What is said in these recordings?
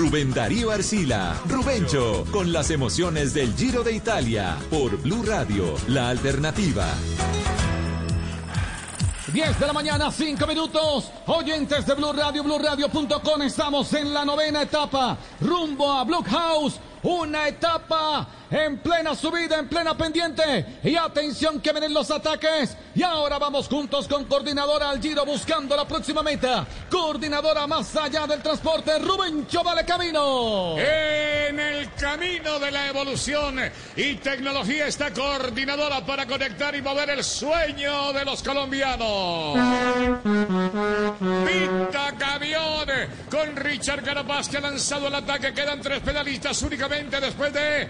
Rubén Darío Arcila, Rubencho, con las emociones del Giro de Italia, por Blue Radio, la alternativa. 10 de la mañana, 5 minutos. Oyentes de Blue Radio, BlueRadio.com. Estamos en la novena etapa, rumbo a Blue House. Una etapa en plena subida, en plena pendiente. Y atención que vienen los ataques. Y ahora vamos juntos con coordinadora al Giro buscando la próxima meta. Coordinadora más allá del transporte, Rubén Vale Camino. En el camino de la evolución y tecnología está coordinadora para conectar y mover el sueño de los colombianos. Pinta camión con Richard Carapaz que ha lanzado el ataque. Quedan tres pedalistas únicamente después de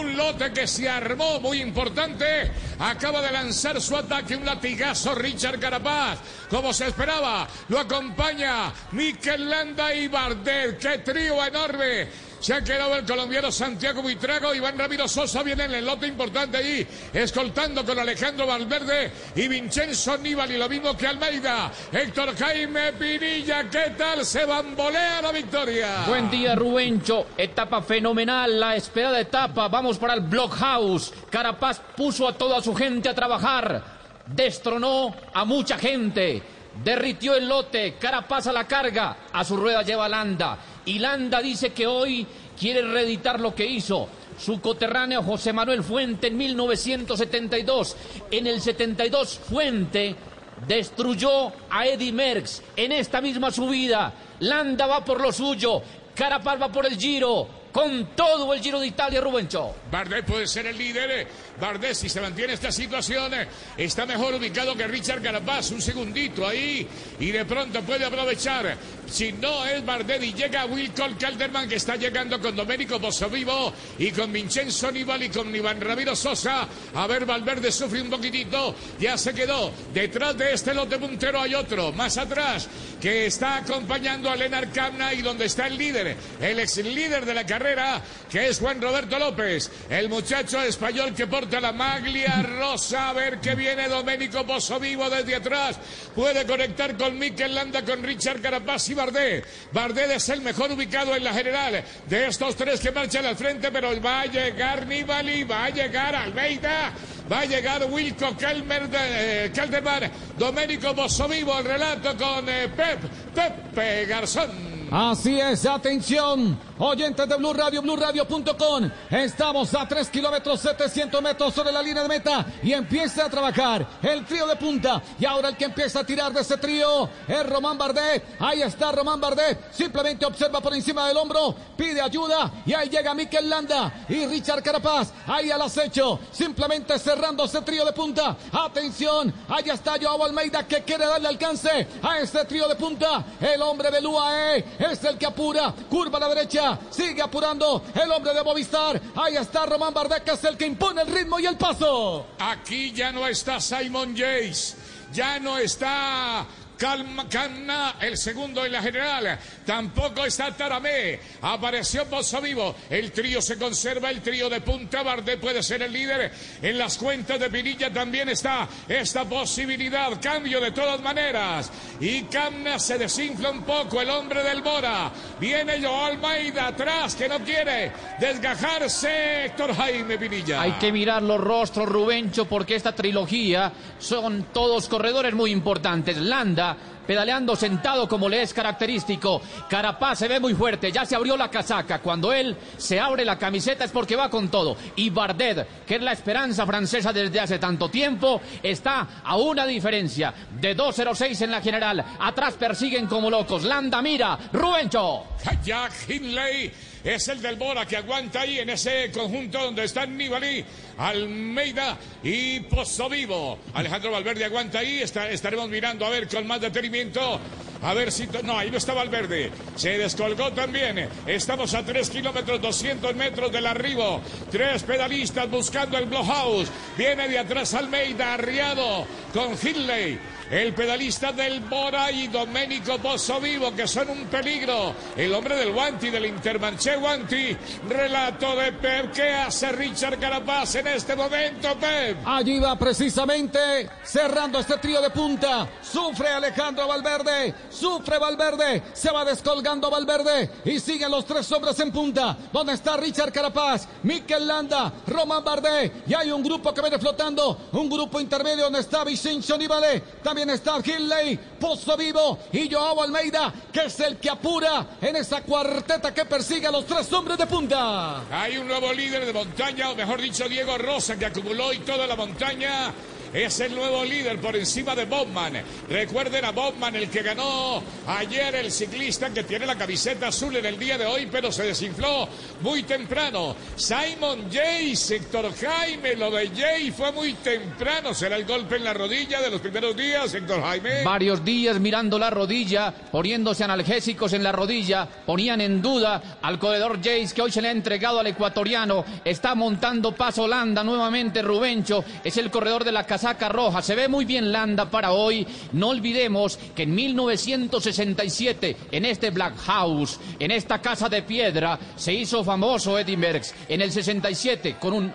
un lote que se armó muy importante. Acaba de lanzar su ataque, un latigazo Richard Carapaz. Como se esperaba, lo acompaña Mikel Landa y Bardet. ¡Qué trío enorme! Se ha quedado el colombiano Santiago Buitrago. Iván Ramiro Sosa viene en el lote importante ahí, escoltando con Alejandro Valverde y Vincenzo Nibali. Lo mismo que Almeida. Héctor Jaime Pinilla, ¿qué tal? Se bambolea la victoria. Buen día, Rubencho. Etapa fenomenal, la esperada etapa. Vamos para el Blockhouse. Carapaz puso a toda su gente a trabajar. Destronó a mucha gente. Derritió el lote, Carapaz a la carga, a su rueda lleva Landa. Landa dice que hoy quiere reeditar lo que hizo. Su coterráneo José Manuel Fuente en 1972. En el 72 Fuente destruyó a Eddie Merckx en esta misma subida. Landa va por lo suyo, Carapaz va por el giro con todo el Giro de Italia, Rubencho. Bardet puede ser el líder. Bardet, si se mantiene esta situación, está mejor ubicado que Richard Carapaz. Un segundito ahí y de pronto puede aprovechar. Si no es Bardet y llega Wilcol Calderman, que está llegando con Domenico Vivo y con Vincenzo Nibali y con Iván Ramiro Sosa. A ver, Valverde sufre un poquitito. Ya se quedó. Detrás de este lote puntero hay otro. Más atrás, que está acompañando a Lenar Camna y donde está el líder, el ex líder de la carrera que es Juan Roberto López, el muchacho español que porta la maglia rosa. A ver que viene Domenico Vivo desde atrás. Puede conectar con Mikel Landa, con Richard Carapaz y Bardet. Bardet es el mejor ubicado en la general de estos tres que marchan al frente, pero va a llegar Nibali, va a llegar Almeida. Va a llegar Wilco Calmer, eh, Calderman, Domenico Vivo, el relato con eh, Pep, Pepe Garzón. Así es, atención, oyentes de Blue Radio, BlueRadio.com. Estamos a 3 kilómetros 700 metros sobre la línea de meta y empieza a trabajar el trío de punta. Y ahora el que empieza a tirar de ese trío es Román Bardet. Ahí está Román Bardet. Simplemente observa por encima del hombro, pide ayuda y ahí llega Mikel Landa y Richard Carapaz. Ahí al acecho, simplemente cerrando ese trío de punta. Atención, ahí está Joao Almeida que quiere darle alcance a este trío de punta. El hombre de UAE es el que apura, curva a la derecha, sigue apurando el hombre de Movistar, ahí está Román es el que impone el ritmo y el paso. Aquí ya no está Simon Yates, ya no está Calma, Calma, el segundo en la general. Tampoco está Taramé. Apareció Pozo Vivo. El trío se conserva. El trío de Punta Bardet puede ser el líder. En las cuentas de Pinilla también está esta posibilidad. Cambio de todas maneras. Y Camna se desinfla un poco. El hombre del Mora. Viene Joao Almeida atrás que no quiere desgajarse. Héctor Jaime Pinilla. Hay que mirar los rostros, Rubencho, porque esta trilogía son todos corredores muy importantes. Landa pedaleando sentado como le es característico. Carapaz se ve muy fuerte, ya se abrió la casaca. Cuando él se abre la camiseta es porque va con todo. Y Bardet, que es la esperanza francesa desde hace tanto tiempo, está a una diferencia de 2.06 en la general. Atrás persiguen como locos. Landa mira, Rubencho. Es el del Bora que aguanta ahí en ese conjunto donde están Nibali, Almeida y Pozo Vivo. Alejandro Valverde aguanta ahí, estaremos mirando a ver con más detenimiento. A ver si... No, ahí no está Valverde. Se descolgó también. Estamos a 3 kilómetros, 200 metros del arribo. Tres pedalistas buscando el Blowhouse. Viene de atrás Almeida, arriado con Hinley. El pedalista del Bora y Domenico Vivo, que son un peligro. El hombre del Guanti, del Intermanché Guanti. Relato de Pep. ¿Qué hace Richard Carapaz en este momento, Pep? Allí va precisamente cerrando este trío de punta. Sufre Alejandro Valverde. Sufre Valverde. Se va descolgando Valverde. Y siguen los tres hombres en punta. ¿Dónde está Richard Carapaz? Mikel Landa. Román Bardet. Y hay un grupo que viene flotando. Un grupo intermedio donde está Vicencio Nibale. También está Hilley. Pozo Vivo. Y Joao Almeida. Que es el que apura en esa cuarteta que persigue a los tres hombres de punta. Hay un nuevo líder de montaña, o mejor dicho, Diego Rosa, que acumuló hoy toda la montaña es el nuevo líder por encima de Bobman. Recuerden a Bobman, el que ganó ayer el ciclista que tiene la camiseta azul en el día de hoy, pero se desinfló muy temprano. Simon Jay, Héctor Jaime, lo de Jay fue muy temprano. ¿Será el golpe en la rodilla de los primeros días, Héctor Jaime? Varios días mirando la rodilla, poniéndose analgésicos en la rodilla, ponían en duda al corredor Jace que hoy se le ha entregado al ecuatoriano. Está montando paso Landa nuevamente Rubencho, es el corredor de la casa saca roja. Se ve muy bien Landa para hoy. No olvidemos que en 1967, en este Black House, en esta casa de piedra, se hizo famoso Eddie Merckx. En el 67, con un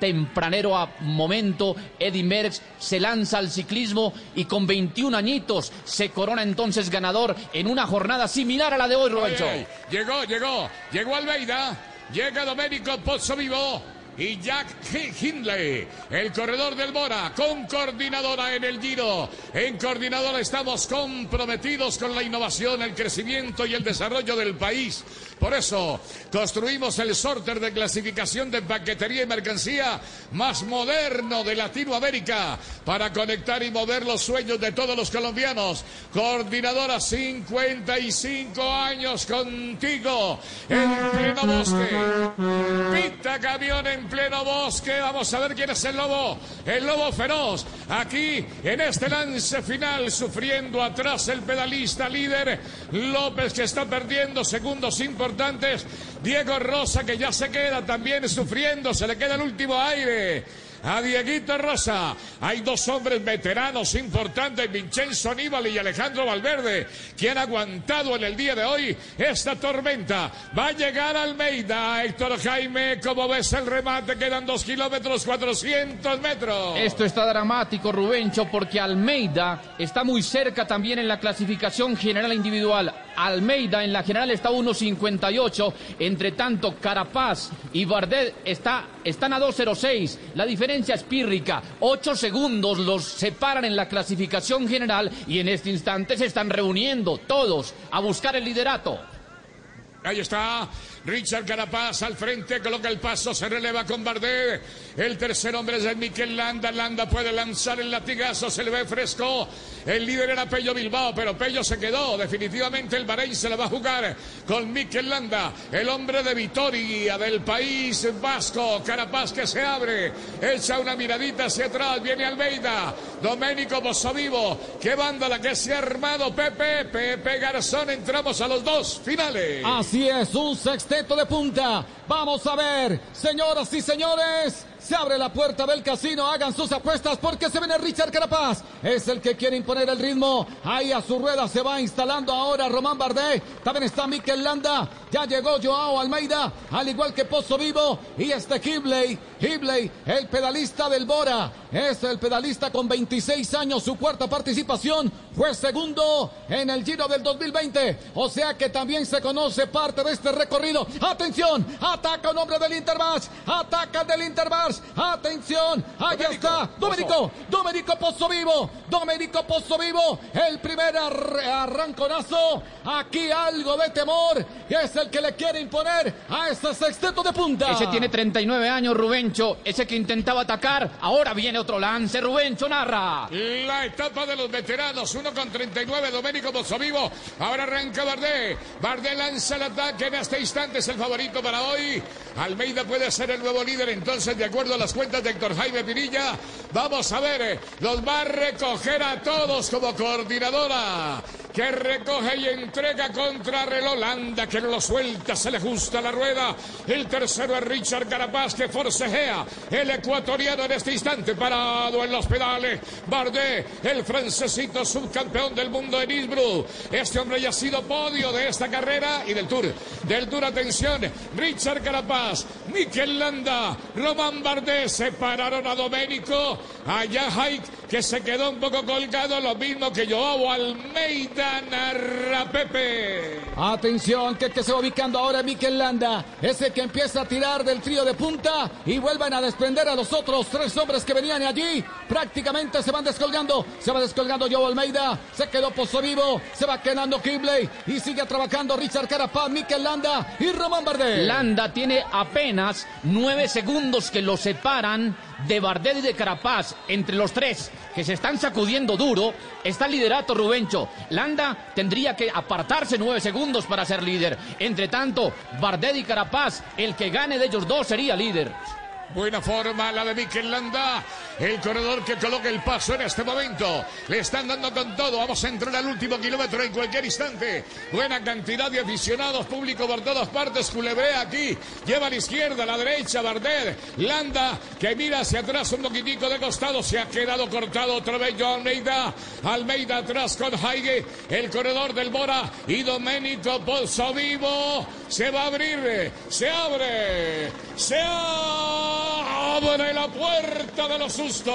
tempranero a momento, Eddie Merckx se lanza al ciclismo y con 21 añitos se corona entonces ganador en una jornada similar a la de hoy, Roberto. Llegó, llegó, llegó Almeida, llega Domenico Pozzo Vivo y Jack Hindley, el corredor del Mora, con coordinadora en el Giro. En coordinadora estamos comprometidos con la innovación, el crecimiento y el desarrollo del país. Por eso construimos el sorter de clasificación de paquetería y mercancía más moderno de Latinoamérica para conectar y mover los sueños de todos los colombianos. Coordinadora 55 años contigo en pleno bosque. Pita camión en pleno bosque. Vamos a ver quién es el lobo. El lobo feroz. Aquí en este lance final sufriendo atrás el pedalista líder López que está perdiendo segundos importantes Diego Rosa que ya se queda también sufriendo, se le queda el último aire a Dieguito Rosa. Hay dos hombres veteranos importantes, Vincenzo Aníbal y Alejandro Valverde, que han aguantado en el día de hoy esta tormenta. Va a llegar Almeida, Héctor Jaime, como ves el remate, quedan dos kilómetros, 400 metros. Esto está dramático, Rubencho, porque Almeida está muy cerca también en la clasificación general individual. Almeida en la general está 1.58. Entre tanto, Carapaz y Bardet está, están a 2.06. La diferencia es pírrica. Ocho segundos los separan en la clasificación general y en este instante se están reuniendo todos a buscar el liderato. Ahí está Richard Carapaz al frente, coloca el paso, se releva con Bardet. El tercer hombre es el Miquel Landa. Landa puede lanzar el latigazo, se le ve fresco. El líder era Pello Bilbao, pero Pello se quedó. Definitivamente el Bahrein se la va a jugar con Miquel Landa, el hombre de Vitoria del país vasco. Carapaz que se abre, echa una miradita hacia atrás, viene Almeida. Doménico Bossovivo, qué banda la que se ha armado Pepe, Pepe Garzón. Entramos a los dos finales. Así es, un de punta. Vamos a ver, señoras y señores. Se abre la puerta del casino, hagan sus apuestas porque se viene Richard Carapaz. Es el que quiere imponer el ritmo. Ahí a su rueda se va instalando ahora Román Bardet. También está Mikel Landa. Ya llegó Joao Almeida, al igual que Pozo Vivo. Y este Hibley, Hibley, el pedalista del Bora. Es el pedalista con 26 años, su cuarta participación. Fue segundo en el Giro del 2020. O sea que también se conoce parte de este recorrido. Atención, ataca un hombre del Interbash. Ataca el del Atención, ahí está. Domenico, Domenico Pozo Vivo. Domenico Pozo Vivo. El primer arranconazo. Aquí algo de temor. Es el que le quiere imponer a este sexteto de punta. Ese tiene 39 años, Rubencho. Ese que intentaba atacar. Ahora viene otro lance. Rubencho narra. La etapa de los veteranos. Uno con 39. Domenico Pozo Vivo. Ahora arranca Bardet. Bardet lanza el ataque. En este instante es el favorito para hoy. Almeida puede ser el nuevo líder entonces de acuerdo a las cuentas de Héctor Jaime Pirilla. Vamos a ver, los va a recoger a todos como coordinadora. Que recoge y entrega contra Relolanda, que no lo suelta, se le ajusta la rueda. El tercero es Richard Carapaz, que forcejea. El ecuatoriano en este instante parado en los pedales. Bardet, el francesito subcampeón del mundo en Innsbruck. Este hombre ya ha sido podio de esta carrera y del Tour. Del Tour, atención, Richard Carapaz, Mikel Landa, Román Bardet separaron a Domenico, allá Hike, que se quedó un poco colgado, lo mismo que Joao Almeida narra Pepe. Atención, que, que se va ubicando ahora Mikel Landa, ese que empieza a tirar del trío de punta y vuelven a desprender a los otros tres hombres que venían allí. Prácticamente se van descolgando, se va descolgando Joao Almeida, se quedó Pozo Vivo, se va quedando Kibley y sigue trabajando Richard Carapaz, Mikel Landa y Román Bardet. Landa tiene apenas nueve segundos que lo separan de Bardet y de Carapaz. Entre los tres que se están sacudiendo duro está el liderato Rubencho. Landa tendría que apartarse nueve segundos para ser líder. Entre tanto, Bardet y Carapaz, el que gane de ellos dos sería líder. Buena forma la de Mikel Landa, el corredor que coloca el paso en este momento. Le están dando con todo. Vamos a entrar al último kilómetro en cualquier instante. Buena cantidad de aficionados, público por todas partes. Culebrea aquí. Lleva a la izquierda, a la derecha, Bardet. Landa que mira hacia atrás un poquitico de costado. Se ha quedado cortado otra vez Almeida. Almeida atrás con Haige, el corredor del Bora. Y Domenico Pozzo Vivo. Se va a abrir. Se abre. Se abre abre la puerta de los sustos.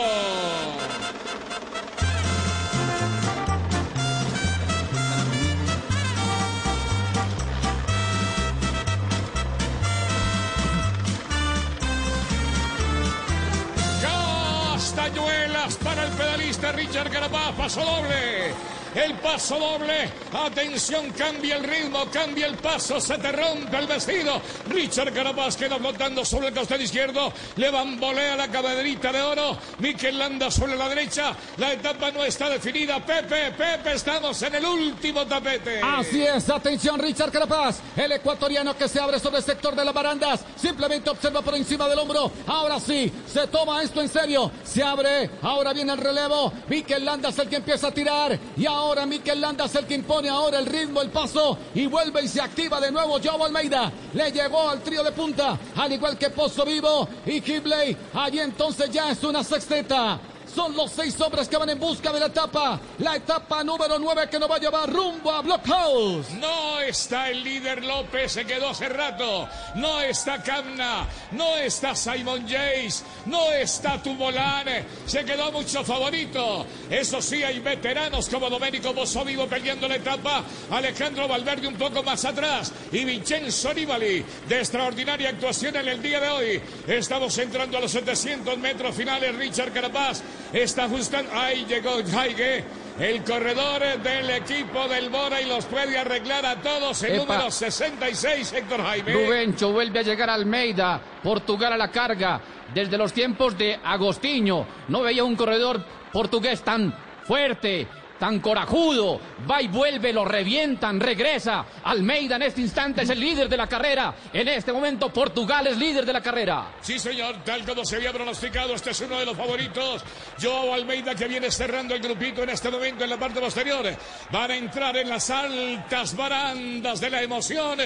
Castañuelas para el pedalista Richard Carapaz, paso doble el paso doble. Atención, cambia el ritmo, cambia el paso, se te rompe el vestido. Richard Carapaz queda flotando sobre el costado izquierdo, le bambolea la caballerita de oro. Mikel Landa sobre la derecha, la etapa no está definida. Pepe, Pepe, estamos en el último tapete. Así es, atención Richard Carapaz, el ecuatoriano que se abre sobre el sector de las barandas, simplemente observa por encima del hombro. Ahora sí, se toma esto en serio, se abre, ahora viene el relevo. Mikel Landa es el que empieza a tirar y ahora Ahora Mikel Landa es el que impone ahora el ritmo, el paso y vuelve y se activa de nuevo Joao Almeida. Le llegó al trío de punta, al igual que Pozo Vivo y Kibley. Allí entonces ya es una sexteta. Son los seis hombres que van en busca de la etapa. La etapa número nueve que nos va a llevar rumbo a Blockhouse. No está el líder López, se quedó hace rato. No está Camna. No está Simon Jace. No está Tumolane. Se quedó mucho favorito. Eso sí, hay veteranos como Domenico Vivo peleando la etapa. Alejandro Valverde un poco más atrás. Y Vincenzo Nibali de extraordinaria actuación en el día de hoy. Estamos entrando a los 700 metros finales. Richard Carapaz Está ajustando. Ahí llegó Jaige. El corredor del equipo del Bora y los puede arreglar a todos. El número 66, Héctor Jaime. Rubencho vuelve a llegar a Almeida. Portugal a la carga. Desde los tiempos de Agostinho. No veía un corredor portugués tan fuerte, tan corajudo, va y vuelve, lo revientan, regresa. Almeida en este instante es el líder de la carrera. En este momento Portugal es líder de la carrera. Sí, señor, tal como se había pronosticado, este es uno de los favoritos. Joao Almeida que viene cerrando el grupito en este momento en la parte posterior. Van a entrar en las altas barandas de la emoción.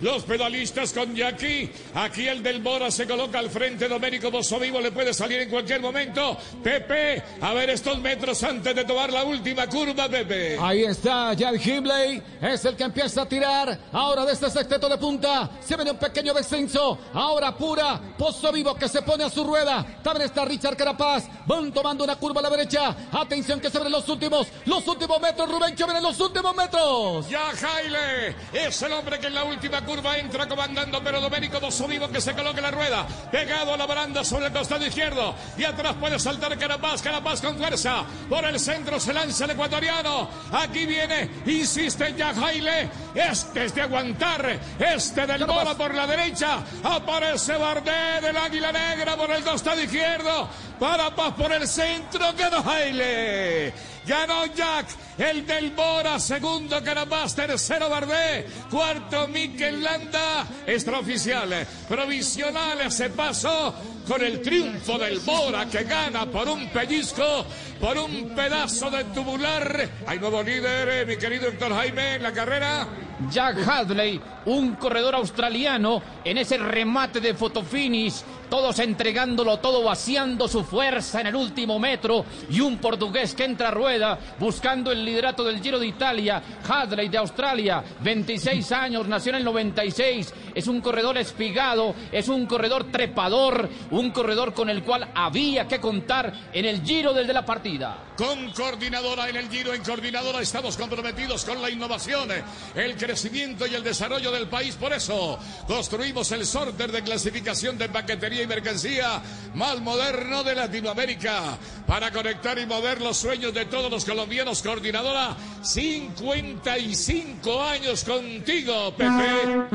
Los pedalistas con Jackie. Aquí el del Bora se coloca al frente. Domenico Vivo le puede salir en cualquier momento. Pepe, a ver estos metros antes de tomar la última curva, Pepe. Ahí está Jan Himley. Es el que empieza a tirar. Ahora de este sexteto de punta. Se viene un pequeño descenso. Ahora pura. Pozo Vivo que se pone a su rueda. También está Richard Carapaz. Van tomando una curva a la derecha. Atención que se ven los últimos. Los últimos metros. Rubén que vienen los últimos metros. Ya Jaile es el hombre que en la última curva entra comandando, pero Domenico Vivo que se coloca la rueda, pegado a la baranda sobre el costado izquierdo, y atrás puede saltar Carapaz, Carapaz con fuerza, por el centro se lanza el ecuatoriano, aquí viene, insiste ya Jaile, este es de aguantar, este del Bora por la derecha, aparece Bardet del Águila Negra por el costado izquierdo, Carapaz por el centro, quedó Jaile. Ganó Jack, el del Bora, segundo Carapaz, tercero Bardet, cuarto Mikel Landa, extraoficial, provisional, se pasó con el triunfo del Bora que gana por un pellizco, por un pedazo de tubular. Hay nuevo líder, eh, mi querido Héctor Jaime, en la carrera. Jack Hadley, un corredor australiano, en ese remate de fotofinish, todos entregándolo todo, vaciando su fuerza en el último metro, y un portugués que entra a rueda buscando el liderato del Giro de Italia, Hadley de Australia, 26 años, nació en el 96, es un corredor espigado, es un corredor trepador, un corredor con el cual había que contar en el Giro del de la partida. Con coordinadora en el Giro, en coordinadora estamos comprometidos con la innovación, el crecimiento y el desarrollo del país. Por eso construimos el sorter de clasificación de paquetería y mercancía más moderno de Latinoamérica para conectar y mover los sueños de todos los colombianos. Coordinadora, 55 años contigo, Pepe.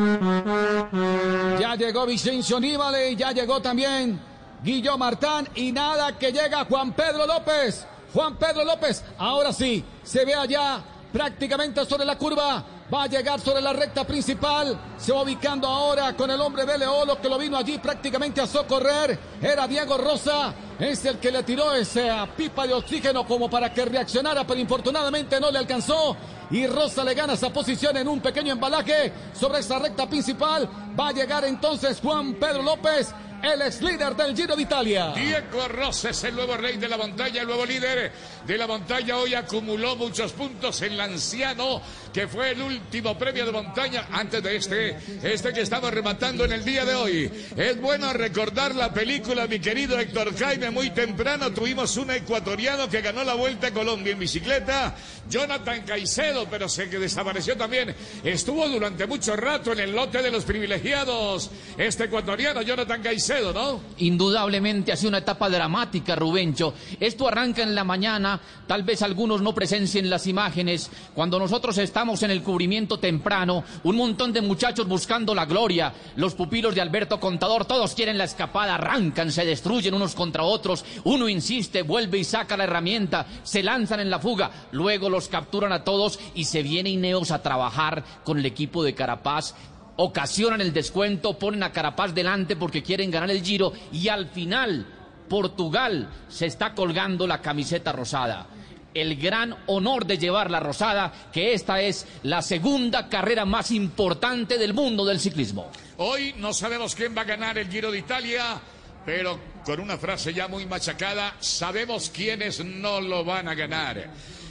Ya llegó Vicencio Nívale, ya llegó también Guillo Martán y nada que llega Juan Pedro López. Juan Pedro López, ahora sí, se ve allá prácticamente sobre la curva. Va a llegar sobre la recta principal. Se va ubicando ahora con el hombre de Leolo que lo vino allí prácticamente a socorrer. Era Diego Rosa. Es el que le tiró esa pipa de oxígeno como para que reaccionara, pero infortunadamente no le alcanzó. Y Rosa le gana esa posición en un pequeño embalaje sobre esa recta principal. Va a llegar entonces Juan Pedro López el ex líder del Giro de Italia. Diego Rosa es el nuevo rey de la montaña, el nuevo líder de la montaña. Hoy acumuló muchos puntos en el anciano, que fue el último premio de montaña antes de este, este que estamos rematando en el día de hoy. Es bueno recordar la película, mi querido Héctor Jaime. Muy temprano tuvimos un ecuatoriano que ganó la Vuelta a Colombia en bicicleta, Jonathan Caicedo, pero se que desapareció también. Estuvo durante mucho rato en el lote de los privilegiados. Este ecuatoriano, Jonathan Caicedo. Indudablemente ha sido una etapa dramática, Rubencho. Esto arranca en la mañana, tal vez algunos no presencien las imágenes. Cuando nosotros estamos en el cubrimiento temprano, un montón de muchachos buscando la gloria, los pupilos de Alberto Contador, todos quieren la escapada, arrancan, se destruyen unos contra otros. Uno insiste, vuelve y saca la herramienta, se lanzan en la fuga, luego los capturan a todos y se viene Ineos a trabajar con el equipo de Carapaz ocasionan el descuento, ponen a Carapaz delante porque quieren ganar el Giro y al final Portugal se está colgando la camiseta rosada. El gran honor de llevar la rosada, que esta es la segunda carrera más importante del mundo del ciclismo. Hoy no sabemos quién va a ganar el Giro de Italia, pero con una frase ya muy machacada, sabemos quiénes no lo van a ganar.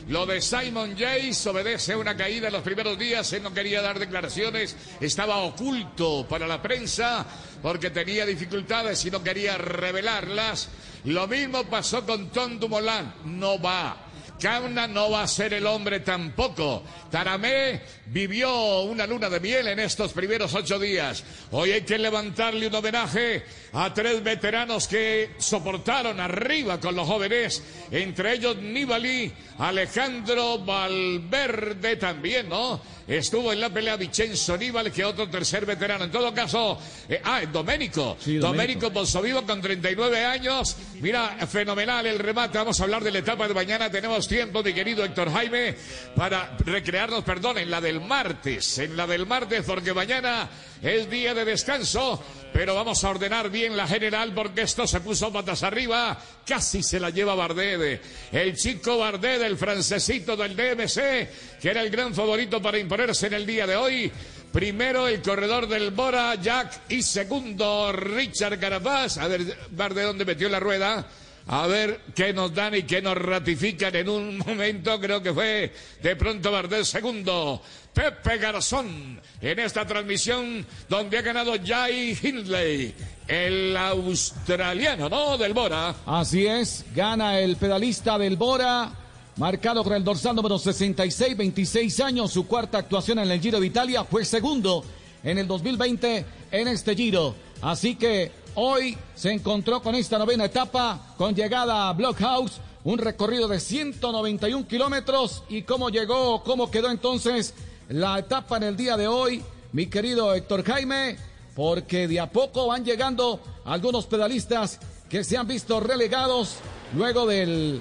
Lo de Simon Yates obedece a una caída en los primeros días. Él no quería dar declaraciones, estaba oculto para la prensa porque tenía dificultades y no quería revelarlas. Lo mismo pasó con Tom Dumoulin. No va. Kauna no va a ser el hombre tampoco. Taramé vivió una luna de miel en estos primeros ocho días. Hoy hay que levantarle un homenaje a tres veteranos que soportaron arriba con los jóvenes, entre ellos Nibali, Alejandro Valverde también, ¿no? Estuvo en la pelea Vicenzo Nibali, que otro tercer veterano. En todo caso, eh, ah, Doménico. Sí, Doménico Bolsovivo con 39 años. Mira, fenomenal el remate. Vamos a hablar de la etapa de mañana. Tenemos tiempo, mi querido Héctor Jaime, para recrearnos, perdón, en la del martes. En la del martes, porque mañana es día de descanso. Pero vamos a ordenar bien la general porque esto se puso patas arriba. Casi se la lleva Bardet. El chico Bardet, el francesito del DMC, que era el gran favorito para imponerse en el día de hoy. Primero el corredor del Bora, Jack, y segundo Richard Carapaz. A ver, Bardet, ¿dónde metió la rueda? A ver qué nos dan y qué nos ratifican en un momento. Creo que fue de pronto Bardet segundo. Pepe Garzón en esta transmisión donde ha ganado Jay Hindley, el australiano, ¿no? Del Bora. Así es, gana el pedalista del Bora. Marcado con el dorsal número 66, 26 años, su cuarta actuación en el Giro de Italia, fue segundo en el 2020 en este Giro. Así que hoy se encontró con esta novena etapa, con llegada a Blockhouse, un recorrido de 191 kilómetros. ¿Y cómo llegó, cómo quedó entonces la etapa en el día de hoy, mi querido Héctor Jaime? Porque de a poco van llegando algunos pedalistas que se han visto relegados luego del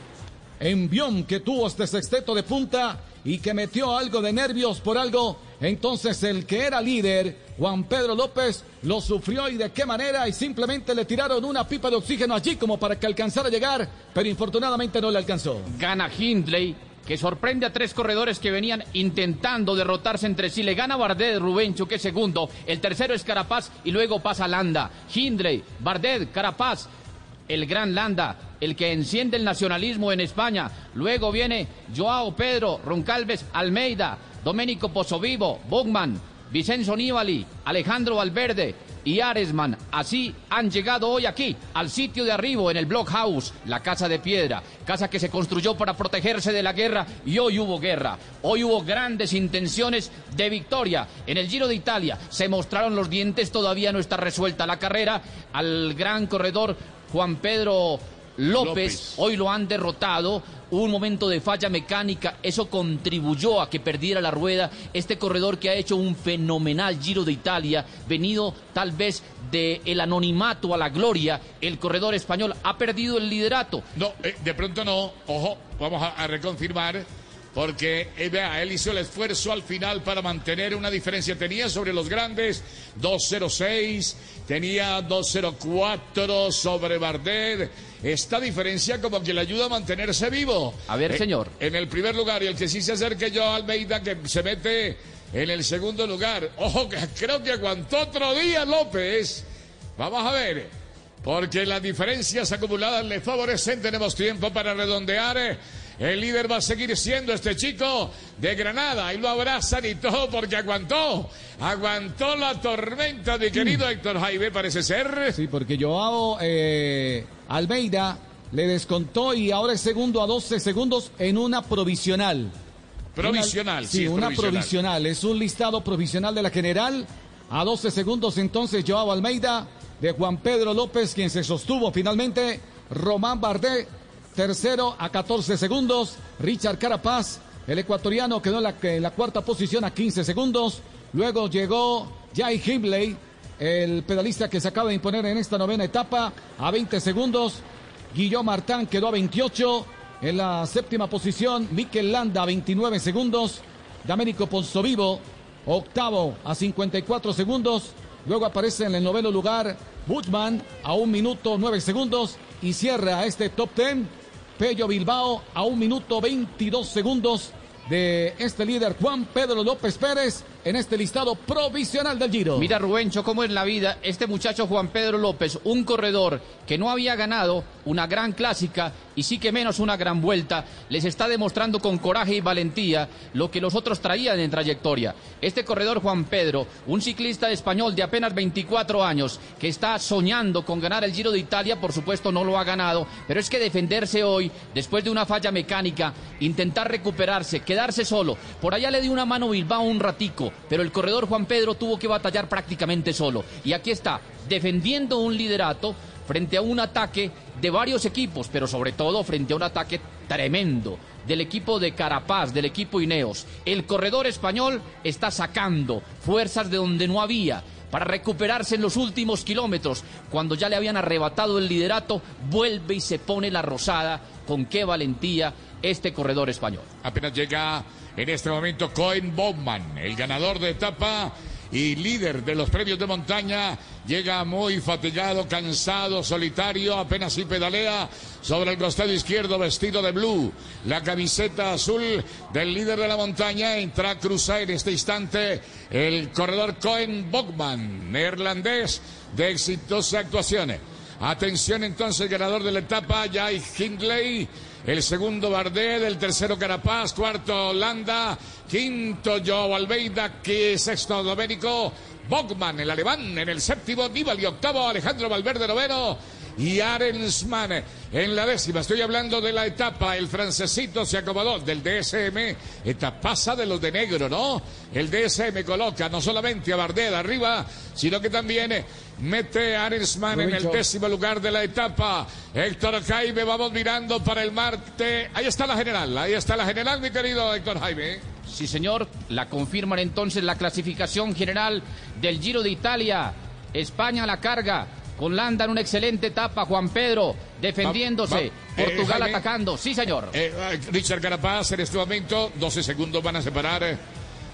envión que tuvo este sexteto de punta y que metió algo de nervios por algo Entonces el que era líder, Juan Pedro López, lo sufrió y de qué manera y simplemente le tiraron una pipa de oxígeno allí como para que alcanzara a llegar, pero infortunadamente no le alcanzó. Gana Hindley, que sorprende a tres corredores que venían intentando derrotarse entre sí. Le gana Bardet, Rubencho, que es segundo. El tercero es Carapaz y luego pasa Landa. Hindley, Bardet, Carapaz. El gran Landa, el que enciende el nacionalismo en España. Luego viene Joao Pedro, Roncalves, Almeida, Domenico Pozzovivo, Bogman, Vicenzo Nibali, Alejandro Valverde y Aresman. Así han llegado hoy aquí, al sitio de arribo, en el Blockhouse, la casa de piedra, casa que se construyó para protegerse de la guerra y hoy hubo guerra. Hoy hubo grandes intenciones de victoria. En el Giro de Italia se mostraron los dientes, todavía no está resuelta la carrera. Al gran corredor Juan Pedro López, López. hoy lo han derrotado. Hubo un momento de falla mecánica, eso contribuyó a que perdiera la rueda. Este corredor que ha hecho un fenomenal Giro de Italia, venido tal vez del anonimato a la gloria, el corredor español ha perdido el liderato. No, eh, de pronto no. Ojo, vamos a, a reconfirmar. Porque eh, vea, él hizo el esfuerzo al final para mantener una diferencia. Tenía sobre los grandes 2.06, tenía 2.04 sobre Bardet. Esta diferencia como que le ayuda a mantenerse vivo. A ver, Eh, señor. En el primer lugar, y el que sí se acerque yo Almeida, que se mete en el segundo lugar. Ojo, que creo que aguantó otro día López. Vamos a ver. Porque las diferencias acumuladas le favorecen. Tenemos tiempo para redondear. El líder va a seguir siendo este chico de Granada. Y lo abrazan y todo porque aguantó. Aguantó la tormenta de querido Héctor Jaime, parece ser. Sí, porque Joao eh, Almeida le descontó y ahora es segundo a 12 segundos en una provisional. Provisional, Una- sí, sí, una provisional. provisional. Es un listado provisional de la general. A 12 segundos entonces Joao Almeida de Juan Pedro López, quien se sostuvo finalmente. Román Bardet, tercero a 14 segundos. Richard Carapaz, el ecuatoriano, quedó en la, cuarta posición a 15 segundos. Luego llegó Jai Himley, el pedalista que se acaba de imponer en esta novena etapa, a 20 segundos. Guillaume Martán quedó a 28. En la séptima posición, Mikel Landa, 29 segundos. Domenico Ponzovivo, octavo a 54 segundos. Luego aparece en el noveno lugar Buchman a un minuto 9 segundos. Y cierra este top 10 Pello Bilbao a un minuto 22 segundos de este líder Juan Pedro López Pérez en este listado provisional del Giro. Mira Rubencho cómo es la vida, este muchacho Juan Pedro López, un corredor que no había ganado una gran clásica y sí que menos una gran vuelta, les está demostrando con coraje y valentía lo que los otros traían en trayectoria. Este corredor Juan Pedro, un ciclista español de apenas 24 años, que está soñando con ganar el Giro de Italia, por supuesto no lo ha ganado, pero es que defenderse hoy, después de una falla mecánica, intentar recuperarse, quedarse solo, por allá le dio una mano Bilbao un ratico, pero el corredor Juan Pedro tuvo que batallar prácticamente solo. Y aquí está, defendiendo un liderato frente a un ataque de varios equipos, pero sobre todo frente a un ataque tremendo del equipo de Carapaz, del equipo Ineos. El corredor español está sacando fuerzas de donde no había para recuperarse en los últimos kilómetros. Cuando ya le habían arrebatado el liderato, vuelve y se pone la rosada. Con qué valentía este corredor español. Apenas llega en este momento Cohen Bowman, el ganador de etapa y líder de los premios de montaña. Llega muy fatigado, cansado, solitario, apenas si pedalea sobre el costado izquierdo vestido de blue. La camiseta azul del líder de la montaña entra a cruzar en este instante el corredor Cohen Bogman, neerlandés de exitosa actuación. Atención entonces, ganador de la etapa, Jai Hindley. El segundo Bardet, el tercero Carapaz, cuarto Holanda, quinto Joao Almeida, que sexto Domenico Bogman, el alemán, en el séptimo Nibali, octavo Alejandro Valverde noveno y Arensman. En la décima. Estoy hablando de la etapa, el francesito se acomodó del DSM, etapasa de los de negro, ¿no? El DSM coloca no solamente a Bardet arriba, sino que también mete a Arensman en el décimo lugar de la etapa. Héctor Jaime, vamos mirando para el Marte. Ahí está la general, ahí está la general, mi querido Héctor Jaime. Sí, señor, la confirman entonces la clasificación general del Giro de Italia. España a la carga, con Landa en una excelente etapa, Juan Pedro defendiéndose, Va- va- Portugal eh, Jaime. atacando. Sí, señor. Eh, eh, Richard Carapaz en este momento, 12 segundos van a separar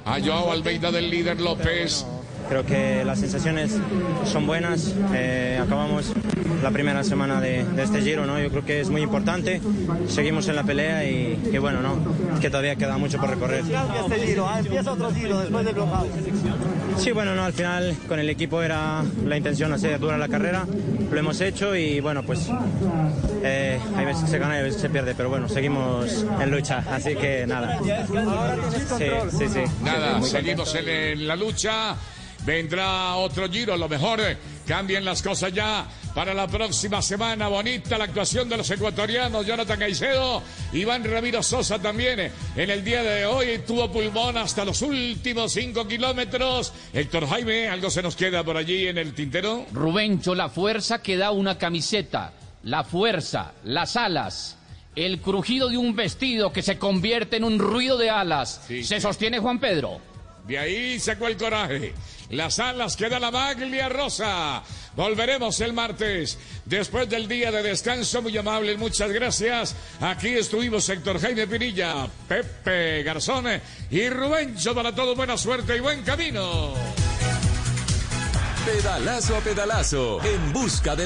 a Joao Almeida del líder López. Creo que las sensaciones son buenas. Eh, acabamos la primera semana de, este giro, ¿no? Yo creo que es muy importante. Seguimos en la pelea y que bueno, ¿no? Que todavía queda mucho por recorrer. Este giro, ¿ah? empieza otro giro después del bloqueo. Sí, bueno, no, al final con el equipo era la intención hacer dura la carrera. Lo hemos hecho y bueno, pues eh, hay veces que se gana y hay veces que se pierde, pero bueno, seguimos en lucha, así que nada. Sí, sí, sí. Nada, seguimos en la lucha. Vendrá otro giro, a lo mejor eh, cambien las cosas ya para la próxima semana. Bonita la actuación de los ecuatorianos, Jonathan Caicedo, Iván Ramiro Sosa también. Eh, en el día de hoy tuvo pulmón hasta los últimos cinco kilómetros. Héctor Jaime, ¿algo se nos queda por allí en el tintero? Rubencho, la fuerza que da una camiseta, la fuerza, las alas. El crujido de un vestido que se convierte en un ruido de alas. ¿Se sostiene Juan Pedro? De ahí sacó el coraje. Las alas queda la maglia rosa. Volveremos el martes, después del día de descanso. Muy amable, muchas gracias. Aquí estuvimos Héctor Jaime Pinilla, Pepe Garzón y Rubencho. Para todo, buena suerte y buen camino. Pedalazo a pedalazo, en busca de la